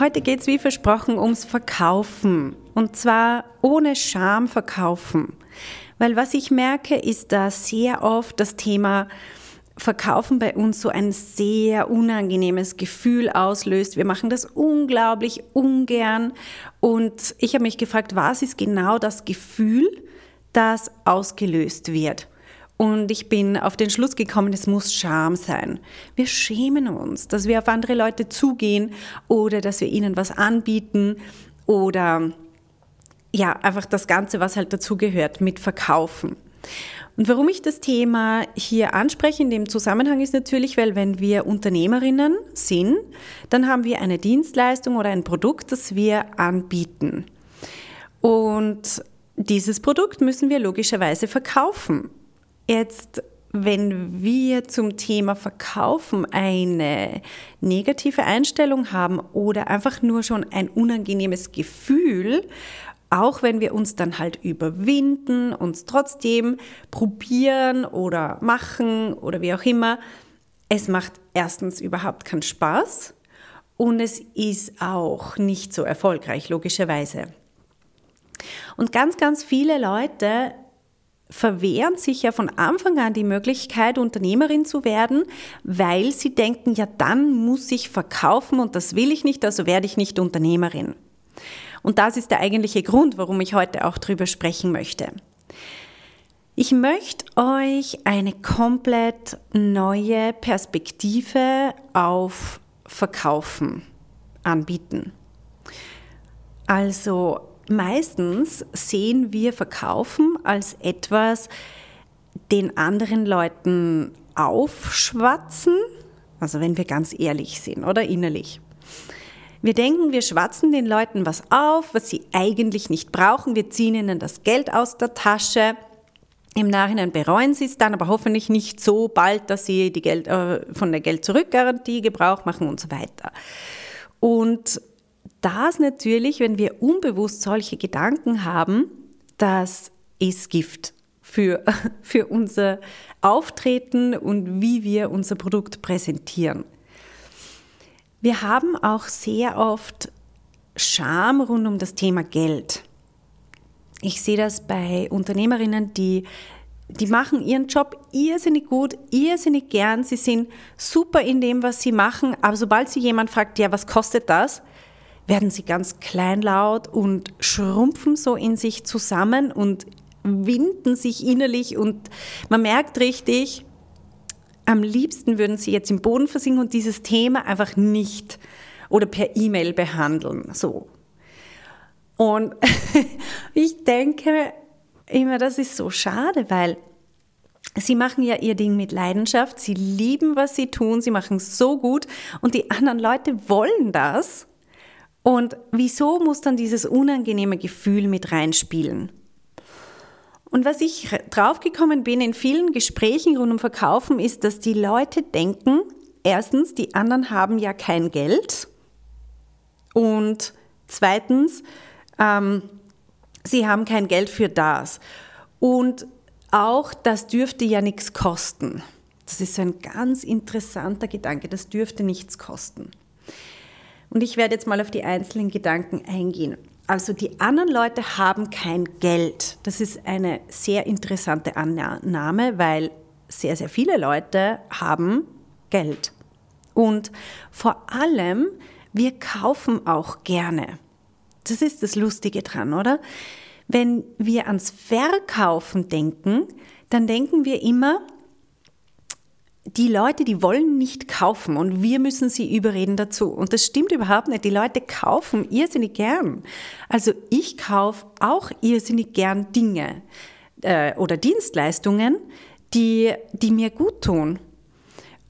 Heute geht es wie versprochen ums Verkaufen. Und zwar ohne Scham verkaufen. Weil was ich merke, ist, dass sehr oft das Thema Verkaufen bei uns so ein sehr unangenehmes Gefühl auslöst. Wir machen das unglaublich ungern. Und ich habe mich gefragt, was ist genau das Gefühl, das ausgelöst wird? Und ich bin auf den Schluss gekommen, es muss Scham sein. Wir schämen uns, dass wir auf andere Leute zugehen oder dass wir ihnen was anbieten oder ja, einfach das Ganze, was halt dazugehört, mit verkaufen. Und warum ich das Thema hier anspreche in dem Zusammenhang ist natürlich, weil wenn wir Unternehmerinnen sind, dann haben wir eine Dienstleistung oder ein Produkt, das wir anbieten. Und dieses Produkt müssen wir logischerweise verkaufen. Jetzt, wenn wir zum Thema Verkaufen eine negative Einstellung haben oder einfach nur schon ein unangenehmes Gefühl, auch wenn wir uns dann halt überwinden, uns trotzdem probieren oder machen oder wie auch immer, es macht erstens überhaupt keinen Spaß und es ist auch nicht so erfolgreich, logischerweise. Und ganz, ganz viele Leute verwehren sich ja von Anfang an die Möglichkeit, Unternehmerin zu werden, weil sie denken, ja dann muss ich verkaufen und das will ich nicht, also werde ich nicht Unternehmerin. Und das ist der eigentliche Grund, warum ich heute auch drüber sprechen möchte. Ich möchte euch eine komplett neue Perspektive auf Verkaufen anbieten. Also meistens sehen wir Verkaufen als etwas, den anderen Leuten aufschwatzen, also wenn wir ganz ehrlich sind oder innerlich. Wir denken, wir schwatzen den Leuten was auf, was sie eigentlich nicht brauchen. Wir ziehen ihnen das Geld aus der Tasche. Im Nachhinein bereuen sie es dann, aber hoffentlich nicht so bald, dass sie die Geld, äh, von der Geld-Zurück-Garantie Gebrauch machen und so weiter. Und das natürlich, wenn wir unbewusst solche Gedanken haben, das ist Gift für, für unser Auftreten und wie wir unser Produkt präsentieren. Wir haben auch sehr oft Scham rund um das Thema Geld. Ich sehe das bei Unternehmerinnen, die, die machen ihren Job irrsinnig gut, irrsinnig gern, sie sind super in dem, was sie machen, aber sobald sie jemand fragt, ja, was kostet das, werden sie ganz kleinlaut und schrumpfen so in sich zusammen und winden sich innerlich und man merkt richtig, am liebsten würden sie jetzt im Boden versinken und dieses Thema einfach nicht oder per E-Mail behandeln, so. Und ich denke immer, das ist so schade, weil Sie machen ja ihr Ding mit Leidenschaft, sie lieben, was sie tun, sie machen es so gut und die anderen Leute wollen das und wieso muss dann dieses unangenehme Gefühl mit reinspielen? Und was ich draufgekommen bin in vielen Gesprächen rund um Verkaufen, ist, dass die Leute denken, erstens, die anderen haben ja kein Geld und zweitens, ähm, sie haben kein Geld für das. Und auch das dürfte ja nichts kosten. Das ist so ein ganz interessanter Gedanke, das dürfte nichts kosten. Und ich werde jetzt mal auf die einzelnen Gedanken eingehen. Also die anderen Leute haben kein Geld. Das ist eine sehr interessante Annahme, weil sehr, sehr viele Leute haben Geld. Und vor allem, wir kaufen auch gerne. Das ist das Lustige dran, oder? Wenn wir ans Verkaufen denken, dann denken wir immer, die Leute, die wollen nicht kaufen und wir müssen sie überreden dazu. Und das stimmt überhaupt nicht. Die Leute kaufen irrsinnig gern. Also ich kaufe auch irrsinnig gern Dinge äh, oder Dienstleistungen, die, die mir gut tun.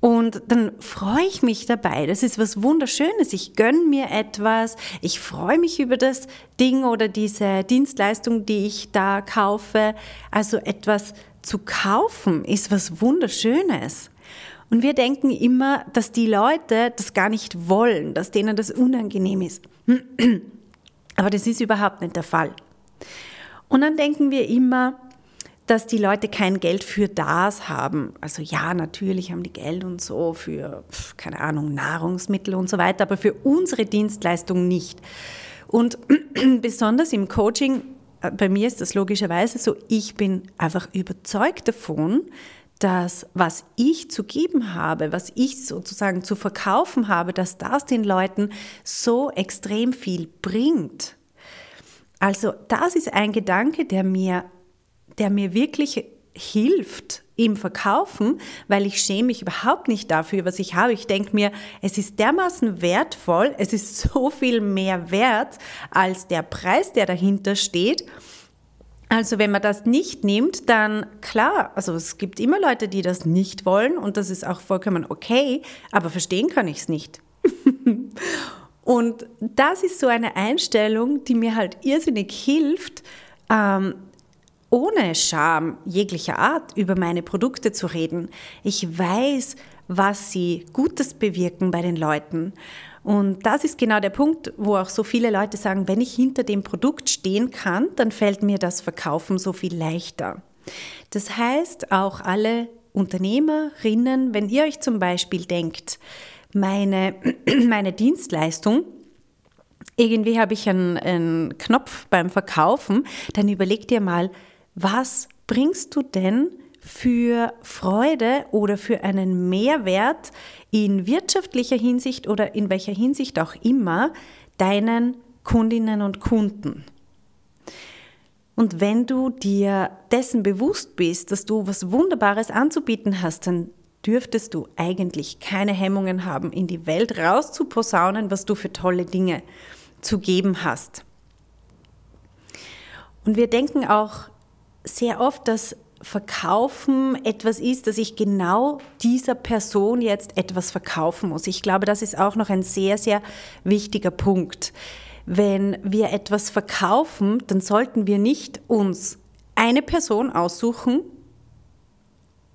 Und dann freue ich mich dabei. Das ist was Wunderschönes. Ich gönne mir etwas. Ich freue mich über das Ding oder diese Dienstleistung, die ich da kaufe. Also etwas zu kaufen ist was Wunderschönes. Und wir denken immer, dass die Leute das gar nicht wollen, dass denen das unangenehm ist. Aber das ist überhaupt nicht der Fall. Und dann denken wir immer, dass die Leute kein Geld für das haben. Also ja, natürlich haben die Geld und so für, keine Ahnung, Nahrungsmittel und so weiter, aber für unsere Dienstleistung nicht. Und besonders im Coaching, äh, bei mir ist das logischerweise so, ich bin einfach überzeugt davon, dass was ich zu geben habe, was ich sozusagen zu verkaufen habe, dass das den Leuten so extrem viel bringt. Also das ist ein Gedanke, der mir, der mir wirklich hilft im Verkaufen, weil ich schäme mich überhaupt nicht dafür, was ich habe. Ich denke mir, es ist dermaßen wertvoll, es ist so viel mehr wert als der Preis, der dahinter steht. Also wenn man das nicht nimmt, dann klar, also es gibt immer Leute, die das nicht wollen und das ist auch vollkommen okay, aber verstehen kann ich es nicht. und das ist so eine Einstellung, die mir halt irrsinnig hilft, ähm, ohne Scham jeglicher Art über meine Produkte zu reden. Ich weiß, was sie Gutes bewirken bei den Leuten. Und das ist genau der Punkt, wo auch so viele Leute sagen, wenn ich hinter dem Produkt stehen kann, dann fällt mir das Verkaufen so viel leichter. Das heißt, auch alle Unternehmerinnen, wenn ihr euch zum Beispiel denkt, meine, meine Dienstleistung, irgendwie habe ich einen, einen Knopf beim Verkaufen, dann überleg dir mal, was bringst du denn für Freude oder für einen Mehrwert in wirtschaftlicher Hinsicht oder in welcher Hinsicht auch immer deinen Kundinnen und Kunden. Und wenn du dir dessen bewusst bist, dass du was Wunderbares anzubieten hast, dann dürftest du eigentlich keine Hemmungen haben, in die Welt rauszuposaunen, was du für tolle Dinge zu geben hast. Und wir denken auch sehr oft, dass Verkaufen etwas ist, dass ich genau dieser Person jetzt etwas verkaufen muss. Ich glaube, das ist auch noch ein sehr, sehr wichtiger Punkt. Wenn wir etwas verkaufen, dann sollten wir nicht uns eine Person aussuchen,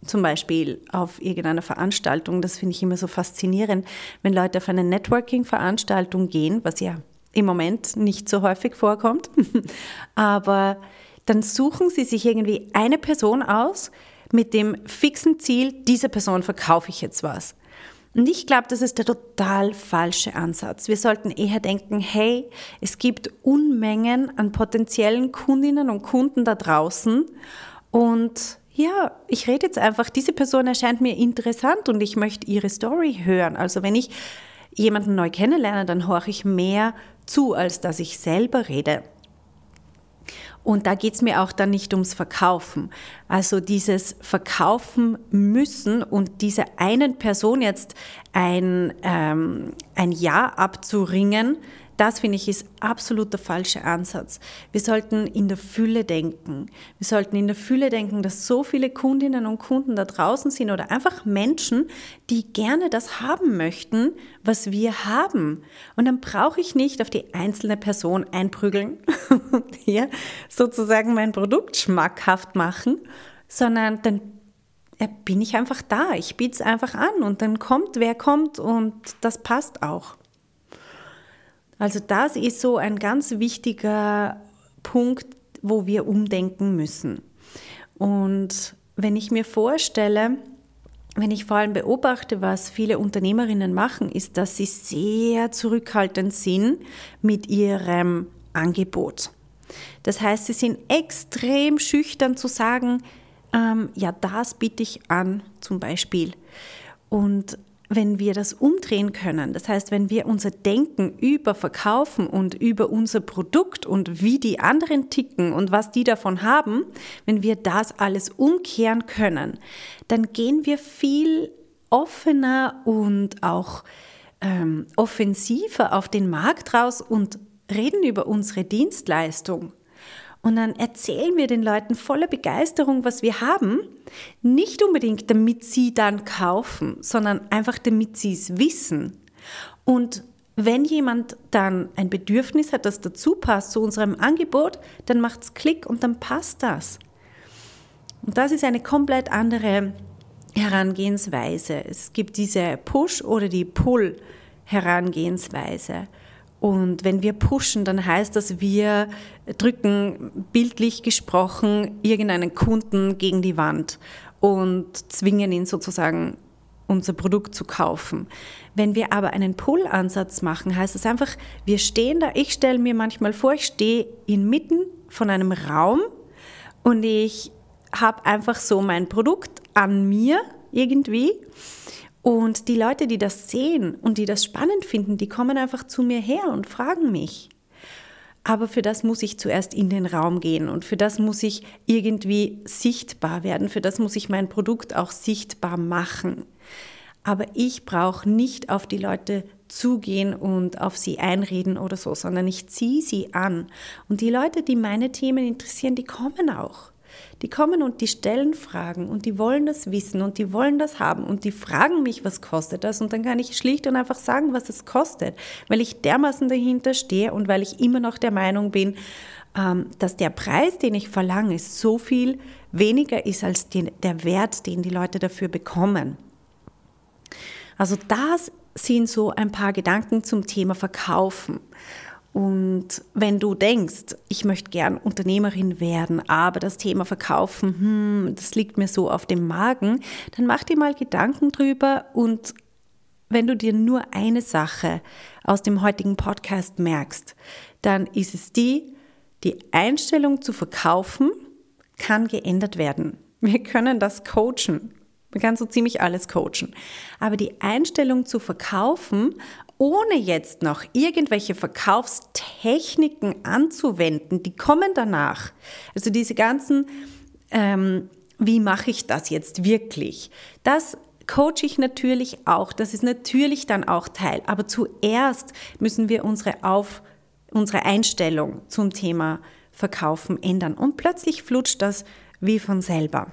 zum Beispiel auf irgendeiner Veranstaltung, das finde ich immer so faszinierend, wenn Leute auf eine Networking-Veranstaltung gehen, was ja im Moment nicht so häufig vorkommt, aber dann suchen Sie sich irgendwie eine Person aus mit dem fixen Ziel, dieser Person verkaufe ich jetzt was. Und ich glaube, das ist der total falsche Ansatz. Wir sollten eher denken, hey, es gibt Unmengen an potenziellen Kundinnen und Kunden da draußen und ja, ich rede jetzt einfach, diese Person erscheint mir interessant und ich möchte ihre Story hören. Also wenn ich jemanden neu kennenlerne, dann horche ich mehr zu, als dass ich selber rede. Und da geht es mir auch dann nicht ums Verkaufen. Also dieses Verkaufen müssen und dieser einen Person jetzt ein, ähm, ein Ja abzuringen, das finde ich ist absolut der falsche Ansatz. Wir sollten in der Fülle denken. Wir sollten in der Fülle denken, dass so viele Kundinnen und Kunden da draußen sind oder einfach Menschen, die gerne das haben möchten, was wir haben. Und dann brauche ich nicht auf die einzelne Person einprügeln und hier sozusagen mein Produkt schmackhaft machen, sondern dann bin ich einfach da. Ich biete es einfach an und dann kommt, wer kommt und das passt auch. Also das ist so ein ganz wichtiger Punkt, wo wir umdenken müssen. Und wenn ich mir vorstelle, wenn ich vor allem beobachte, was viele Unternehmerinnen machen, ist, dass sie sehr zurückhaltend sind mit ihrem Angebot. Das heißt, sie sind extrem schüchtern zu sagen, ähm, ja, das biete ich an zum Beispiel. Und wenn wir das umdrehen können, das heißt, wenn wir unser Denken über Verkaufen und über unser Produkt und wie die anderen ticken und was die davon haben, wenn wir das alles umkehren können, dann gehen wir viel offener und auch ähm, offensiver auf den Markt raus und reden über unsere Dienstleistung. Und dann erzählen wir den Leuten voller Begeisterung, was wir haben. Nicht unbedingt, damit sie dann kaufen, sondern einfach, damit sie es wissen. Und wenn jemand dann ein Bedürfnis hat, das dazu passt zu unserem Angebot, dann macht es Klick und dann passt das. Und das ist eine komplett andere Herangehensweise. Es gibt diese Push- oder die Pull-Herangehensweise. Und wenn wir pushen, dann heißt das, wir drücken bildlich gesprochen irgendeinen Kunden gegen die Wand und zwingen ihn sozusagen unser Produkt zu kaufen. Wenn wir aber einen Pull-Ansatz machen, heißt das einfach, wir stehen da, ich stelle mir manchmal vor, ich stehe inmitten von einem Raum und ich habe einfach so mein Produkt an mir irgendwie und die Leute, die das sehen und die das spannend finden, die kommen einfach zu mir her und fragen mich. Aber für das muss ich zuerst in den Raum gehen und für das muss ich irgendwie sichtbar werden, für das muss ich mein Produkt auch sichtbar machen. Aber ich brauche nicht auf die Leute zugehen und auf sie einreden oder so, sondern ich ziehe sie an. Und die Leute, die meine Themen interessieren, die kommen auch. Die kommen und die stellen Fragen und die wollen das wissen und die wollen das haben und die fragen mich, was kostet das und dann kann ich schlicht und einfach sagen, was es kostet, weil ich dermaßen dahinter stehe und weil ich immer noch der Meinung bin, ähm, dass der Preis, den ich verlange, so viel weniger ist als der Wert, den die Leute dafür bekommen. Also das sind so ein paar Gedanken zum Thema Verkaufen. Und wenn du denkst, ich möchte gern Unternehmerin werden, aber das Thema Verkaufen, hm, das liegt mir so auf dem Magen, dann mach dir mal Gedanken drüber und wenn du dir nur eine Sache aus dem heutigen Podcast merkst, dann ist es die, die Einstellung zu verkaufen kann geändert werden. Wir können das coachen. Man kann so ziemlich alles coachen. Aber die Einstellung zu verkaufen ohne jetzt noch irgendwelche Verkaufstechniken anzuwenden, die kommen danach. Also diese ganzen, ähm, wie mache ich das jetzt wirklich? Das coache ich natürlich auch. Das ist natürlich dann auch Teil. Aber zuerst müssen wir unsere, Auf, unsere Einstellung zum Thema Verkaufen ändern. Und plötzlich flutscht das wie von selber.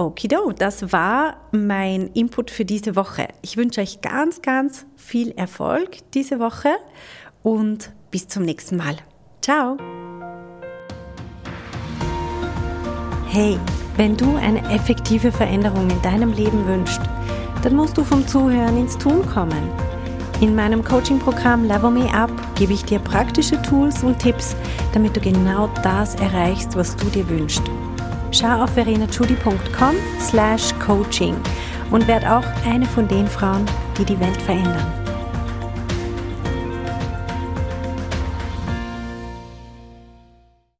Okido, das war mein Input für diese Woche. Ich wünsche euch ganz, ganz viel Erfolg diese Woche und bis zum nächsten Mal. Ciao! Hey, wenn du eine effektive Veränderung in deinem Leben wünschst, dann musst du vom Zuhören ins Tun kommen. In meinem Coaching-Programm Level Me Up gebe ich dir praktische Tools und Tipps, damit du genau das erreichst, was du dir wünschst schau auf verenachudi.com slash coaching und werd auch eine von den Frauen, die die Welt verändern.